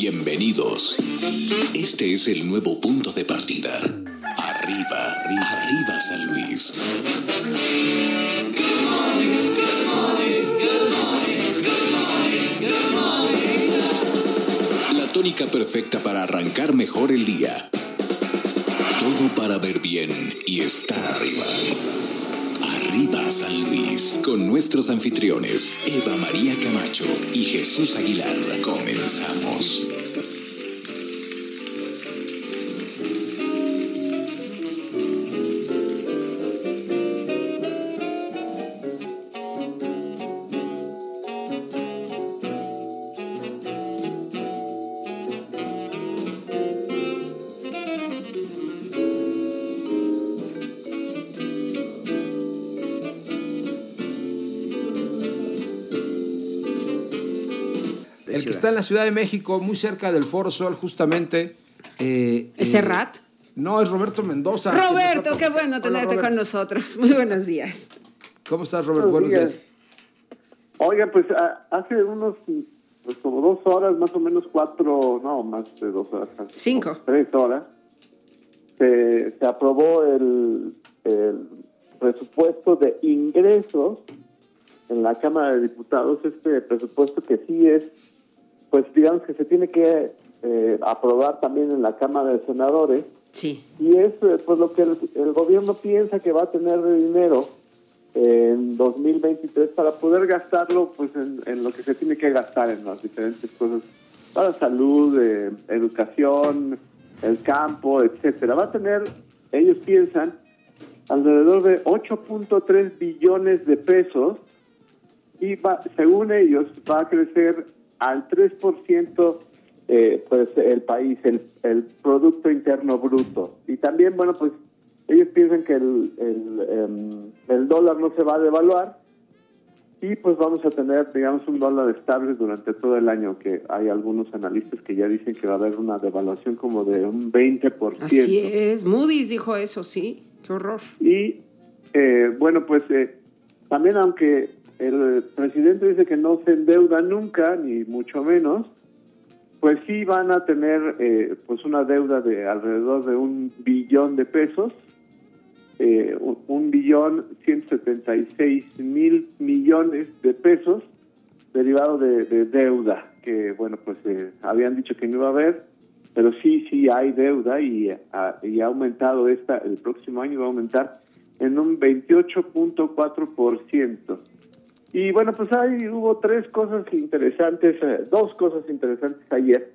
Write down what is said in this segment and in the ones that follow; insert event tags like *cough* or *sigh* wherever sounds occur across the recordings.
bienvenidos. Este es el nuevo punto de partida. Arriba, arriba, San Luis. La tónica perfecta para arrancar mejor el día. Todo para ver bien y estar arriba. Arriba San Luis, con nuestros anfitriones Eva María Camacho y Jesús Aguilar. Comenzamos. El que está en la Ciudad de México, muy cerca del Foro Sol, justamente. eh, ¿Es eh, Serrat? No, es Roberto Mendoza. Roberto, qué bueno tenerte con nosotros. Muy buenos días. ¿Cómo estás, Robert? Buenos Buenos días. Oiga, pues a- hace unos, pues como dos horas, más o menos cuatro, no, más de dos horas. Cinco. Tres horas, se, se aprobó el, el presupuesto de ingresos en la Cámara de Diputados, este presupuesto que sí es, pues digamos que se tiene que eh, aprobar también en la Cámara de Senadores, Sí. y es eh, pues lo que el, el gobierno piensa que va a tener de dinero en 2023 para poder gastarlo pues en, en lo que se tiene que gastar en las diferentes cosas para salud, eh, educación, el campo, etcétera. Va a tener, ellos piensan, alrededor de 8.3 billones de pesos y va, según ellos va a crecer al 3% eh, pues el país, el, el Producto Interno Bruto. Y también, bueno, pues ellos piensan que el, el, em, el dólar no se va a devaluar y pues vamos a tener, digamos, un dólar estable durante todo el año, que hay algunos analistas que ya dicen que va a haber una devaluación como de un 20%. Así es. Moody's dijo eso, sí. Qué horror. Y eh, bueno, pues eh, también aunque el presidente dice que no se endeuda nunca, ni mucho menos, pues sí van a tener eh, pues una deuda de alrededor de un billón de pesos, eh, un, billón 176 mil millones de pesos derivado de, de deuda, que bueno, pues eh, habían dicho que no iba a haber, pero sí, sí hay deuda y, ha- y ha aumentado esta, el próximo año va a aumentar en un 28.4%. Y bueno, pues ahí hubo tres cosas interesantes, eh, dos cosas interesantes ayer.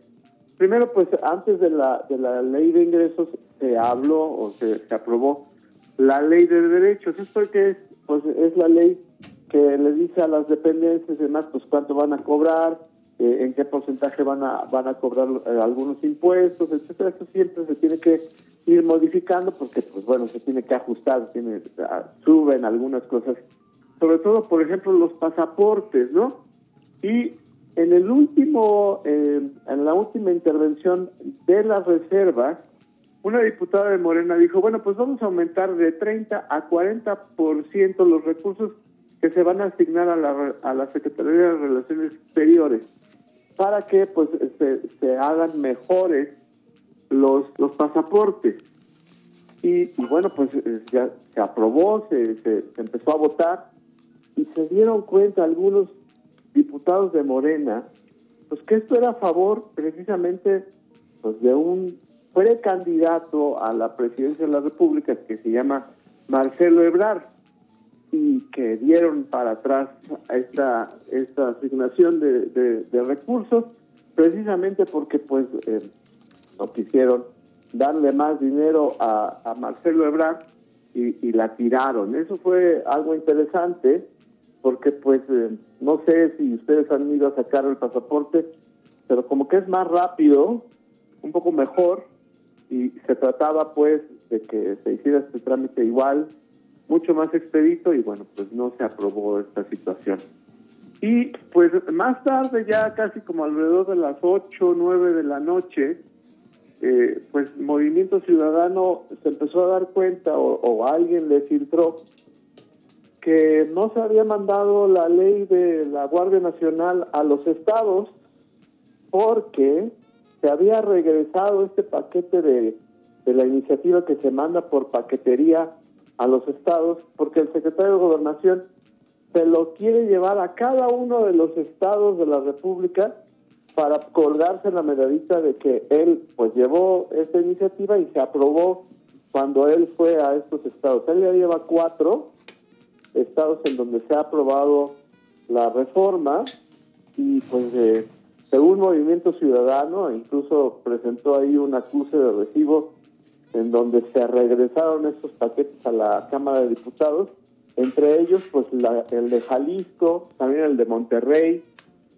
Primero, pues antes de la, de la ley de ingresos se habló o se, se aprobó la ley de derechos. Esto que es, pues es la ley que le dice a las dependencias y demás, pues cuánto van a cobrar, eh, en qué porcentaje van a van a cobrar eh, algunos impuestos, etcétera. Esto siempre se tiene que ir modificando porque, pues bueno, se tiene que ajustar, tiene, suben algunas cosas, sobre todo, por ejemplo, los pasaportes, ¿no? Y en el último, eh, en la última intervención de las reservas, una diputada de Morena dijo, bueno, pues vamos a aumentar de 30 a 40% los recursos que se van a asignar a la, a la Secretaría de Relaciones Exteriores para que pues se, se hagan mejores los, los pasaportes. Y, y bueno, pues eh, ya se aprobó, se, se, empezó a votar y se dieron cuenta algunos diputados de Morena, pues que esto era a favor precisamente pues de un precandidato a la presidencia de la República que se llama Marcelo Ebrard y que dieron para atrás esta esta asignación de, de- de recursos precisamente porque pues eh, no quisieron darle más dinero a, a Marcelo Ebrard y, y la tiraron. Eso fue algo interesante porque pues eh, no sé si ustedes han ido a sacar el pasaporte, pero como que es más rápido, un poco mejor, y se trataba pues de que se hiciera este trámite igual, mucho más expedito, y bueno, pues no se aprobó esta situación. Y pues más tarde, ya casi como alrededor de las 8 o 9 de la noche, eh, pues Movimiento Ciudadano se empezó a dar cuenta o, o alguien le filtró que no se había mandado la ley de la Guardia Nacional a los estados porque se había regresado este paquete de, de la iniciativa que se manda por paquetería a los estados porque el secretario de Gobernación se lo quiere llevar a cada uno de los estados de la República para colgarse la medallita de que él pues llevó esta iniciativa y se aprobó cuando él fue a estos estados. Él ya lleva cuatro estados en donde se ha aprobado la reforma y pues eh, según Movimiento Ciudadano incluso presentó ahí un acuse de recibo en donde se regresaron estos paquetes a la Cámara de Diputados, entre ellos pues el de Jalisco, también el de Monterrey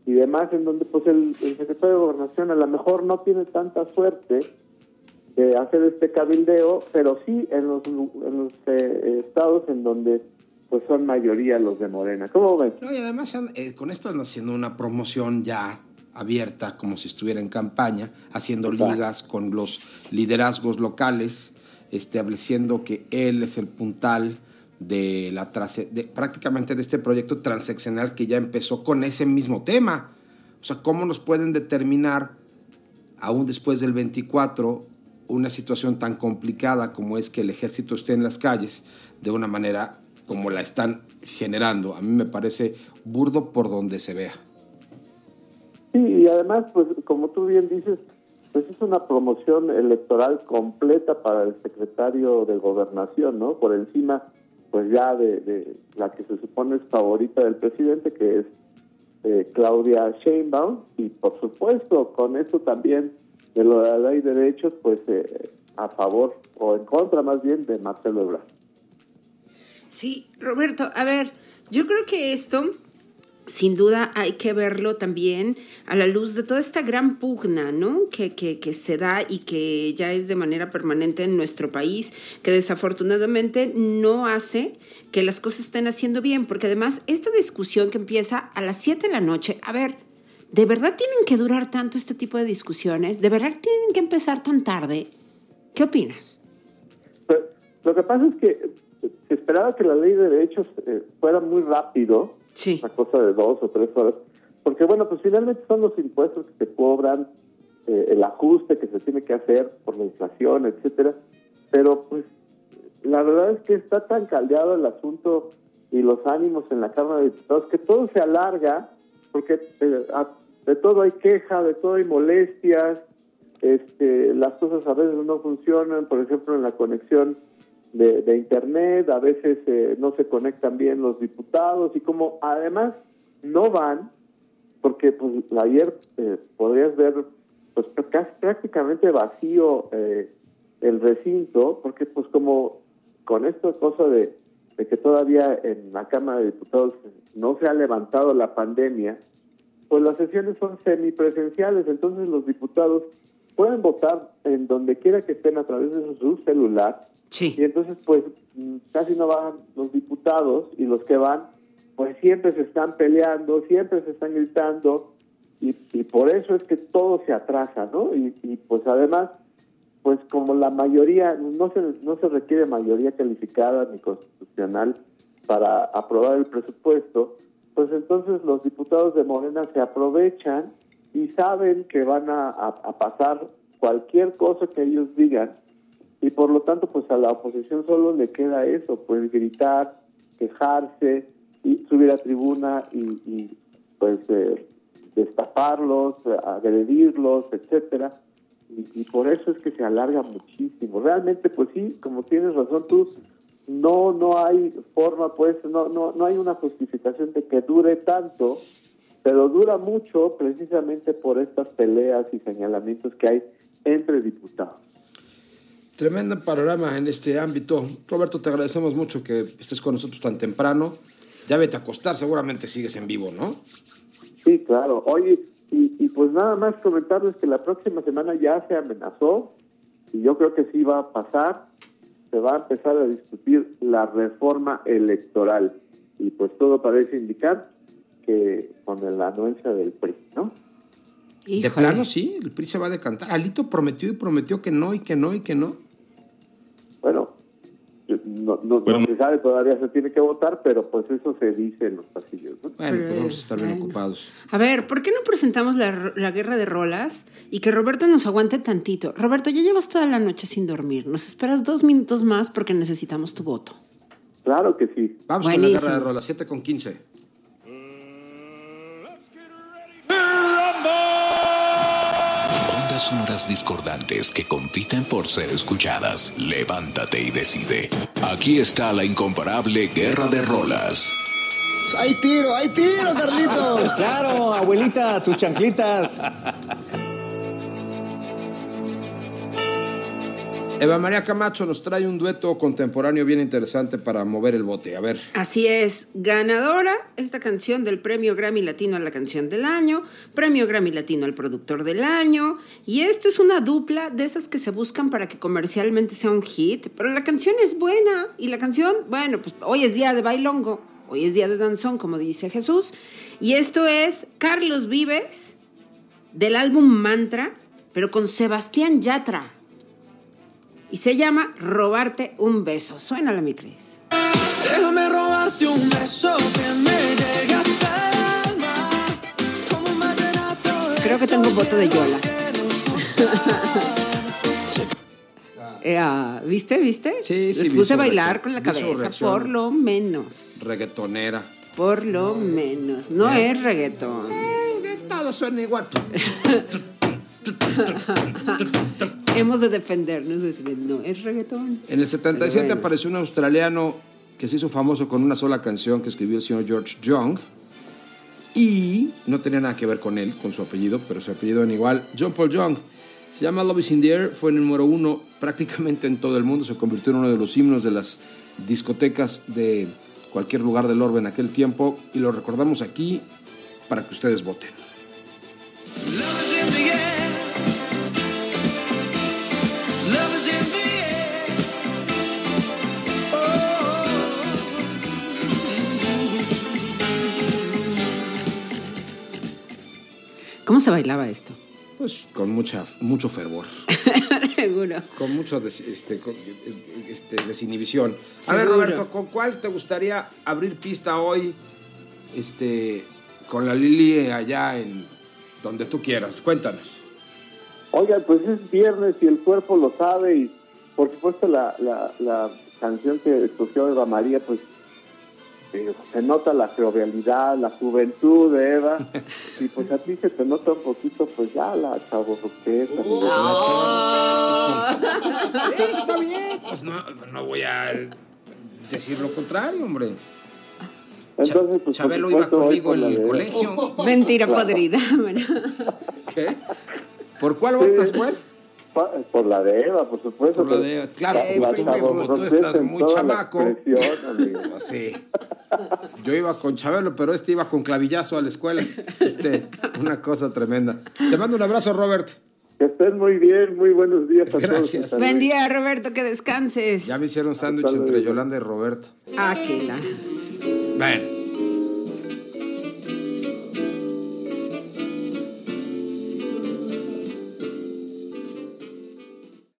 y demás, en donde pues el, el secretario de Gobernación a lo mejor no tiene tanta suerte de hacer este cabildeo, pero sí en los, en los eh, estados en donde pues son mayoría los de Morena. ¿Cómo ven? No, y además eh, con esto están haciendo una promoción ya abierta, como si estuviera en campaña, haciendo ligas con los liderazgos locales, estableciendo que él es el puntal de la de, prácticamente de este proyecto transeccional que ya empezó con ese mismo tema. O sea, ¿cómo nos pueden determinar, aún después del 24, una situación tan complicada como es que el ejército esté en las calles de una manera como la están generando? A mí me parece burdo por donde se vea. Sí, y además, pues como tú bien dices, pues es una promoción electoral completa para el secretario de gobernación, ¿no? Por encima, pues ya de, de la que se supone es favorita del presidente, que es eh, Claudia Sheinbaum, y por supuesto, con eso también de lo de la ley de derechos, pues eh, a favor o en contra más bien de Marcelo Ebrard. Sí, Roberto, a ver, yo creo que esto sin duda hay que verlo también a la luz de toda esta gran pugna ¿no? que, que, que, se da y que ya es de manera permanente en nuestro país, que desafortunadamente no hace que las cosas estén haciendo bien, porque además esta discusión que empieza a las 7 de la noche, a ver, ¿de verdad tienen que durar tanto este tipo de discusiones? ¿De verdad tienen que empezar tan tarde? ¿Qué opinas? Pues, lo que pasa es que esperaba que la ley de derechos eh, fuera muy rápido, Sí. una cosa de dos o tres horas, porque bueno, pues finalmente son los impuestos que se cobran, eh, el ajuste que se tiene que hacer por la inflación, etcétera, pero pues la verdad es que está tan caldeado el asunto y los ánimos en la Cámara de Diputados que todo se alarga, porque eh, a- de todo hay queja, de todo hay molestias, este, las cosas a veces no funcionan, por ejemplo en la conexión de, de internet, a veces eh, no se conectan bien los diputados y como además no van, porque pues ayer eh, podrías ver pues casi prácticamente vacío eh, el recinto, porque pues como con esta cosa de, de que todavía en la Cámara de Diputados no se ha levantado la pandemia, pues las sesiones son semipresenciales, entonces los diputados pueden votar en donde quiera que estén a través de su celular y Sí. entonces, pues, mm, casi no van los diputados y los que van, pues siempre se están peleando, siempre se están gritando y, y por eso es que todo se atrasa, ¿no? Y, y, pues además, pues como la mayoría, no se, no se requiere mayoría calificada ni constitucional para aprobar el presupuesto, pues entonces los diputados de Morena se aprovechan y saben que van a, a- pasar cualquier cosa que ellos digan y por lo tanto pues a la oposición solo le queda eso, pues gritar, quejarse, y subir a tribuna y, pues eh, destaparlos, agredirlos, etcétera. Y, y por eso es que se alarga muchísimo. Realmente, pues sí, como tienes razón tú, no no hay forma, pues, no no no hay una justificación de que dure tanto, pero dura mucho precisamente por estas peleas y señalamientos que hay entre diputados. Tremendo panorama en este ámbito. Roberto, te agradecemos mucho que estés con nosotros tan temprano. Ya vete a acostar, seguramente sigues en vivo, ¿no? Sí, claro. Oye, y, y pues nada más comentarles que la próxima semana ya se amenazó, y yo creo que sí va a pasar, se va a empezar a discutir la reforma electoral. Y pues todo parece indicar que con la anuencia del PRI, ¿no? De plano, sí, el PRI se va a decantar. Alito prometió y prometió que no, y que no, y que no. Bueno, no, no, Bueno. no se sabe, todavía se tiene que votar, pero pues eso se dice en los pasillos. ¿no? Bueno, pues vamos a estar bien Bueno. ocupados. A ver, ¿por qué no presentamos la, la guerra de rolas y que Roberto nos aguante tantito? Roberto, ya llevas toda la noche sin dormir. Nos esperas dos minutos más porque necesitamos tu voto. Claro que sí. Vamos con la Buenísimo. guerra de rolas, 7 con 15. Sonoras discordantes que compiten por ser escuchadas. Levántate y decide. Aquí está la incomparable Guerra de Rolas. ¡Hay tiro, hay tiro, Carlitos! *laughs* Claro, abuelita, tus chanclitas. Eva María Camacho nos trae un dueto contemporáneo bien interesante para mover el bote. A ver, Así es, ganadora esta canción del Premio Grammy Latino a la Canción del Año, Premio Grammy Latino al Productor del Año, y esto es una dupla de esas que se buscan para que comercialmente sea un hit, pero la canción es buena, y la canción, bueno, pues hoy es día de bailongo, hoy es día de danzón, como dice Jesús, y esto es Carlos Vives del álbum Mantra, pero con Sebastián Yatra, y se llama Robarte un beso. Suénala, mi Cris. Déjame robarte un beso que me llegue hasta el alma. Como un Creo que tengo voto de Yola. *laughs* Eh, ah, ¿Viste? ¿Viste? Sí, sí, Les vi puse a bailar reacción. con la cabeza, por lo menos. reggaetonera. Por lo menos. No es reggaetón. Eh, de todo suena igual. *laughs* Hemos de defendernos. de decir, no es reggaetón. En el 77 Pero bueno. apareció un australiano que se hizo famoso con una sola canción que escribió el señor George Young. Y no tenía nada que ver con él, con su apellido, pero su apellido en igual. John Paul Young. Se llama Love is in the Air, fue el número uno prácticamente en todo el mundo. Se convirtió en uno de los himnos de las discotecas de cualquier lugar del orbe en aquel tiempo. Y lo recordamos aquí para que ustedes voten. ¿Cómo se bailaba esto? Pues con mucha, mucho fervor. *laughs* Seguro. Con mucho des- este, con- este, desinhibición. A ver. Roberto, ¿con cuál te gustaría abrir pista hoy? Este, con la Lili allá en donde tú quieras. Cuéntanos. Oigan, pues es viernes y el cuerpo lo sabe y por supuesto la, la, la canción que escogió Eva María, pues eh, se nota la jovialidad, la juventud de Eva *laughs* y pues a ti se te nota un poquito pues ya la chavo Está bien. Pues no, no voy a decir lo contrario, hombre. Entonces, pues, Chabelo iba conmigo en el colegio. *laughs* Mentira podrida. bueno. ¿Qué? ¿Por cuál votas, pues? Pa- Por la de Eva, por supuesto. Por la pero de Eva, claro, la- tú, la como tú chavofronteza estás muy chamaco. amigo. Pues sí. Yo iba con Chabelo, pero este iba con clavillazo a la escuela. Este, una cosa tremenda. Te mando un abrazo, Robert. Que estén muy bien, muy buenos días a Gracias. todos. Buen día, Roberto, que descanses. Ya me hicieron sándwich entre. Yolanda y Roberto. Aquila. Bueno,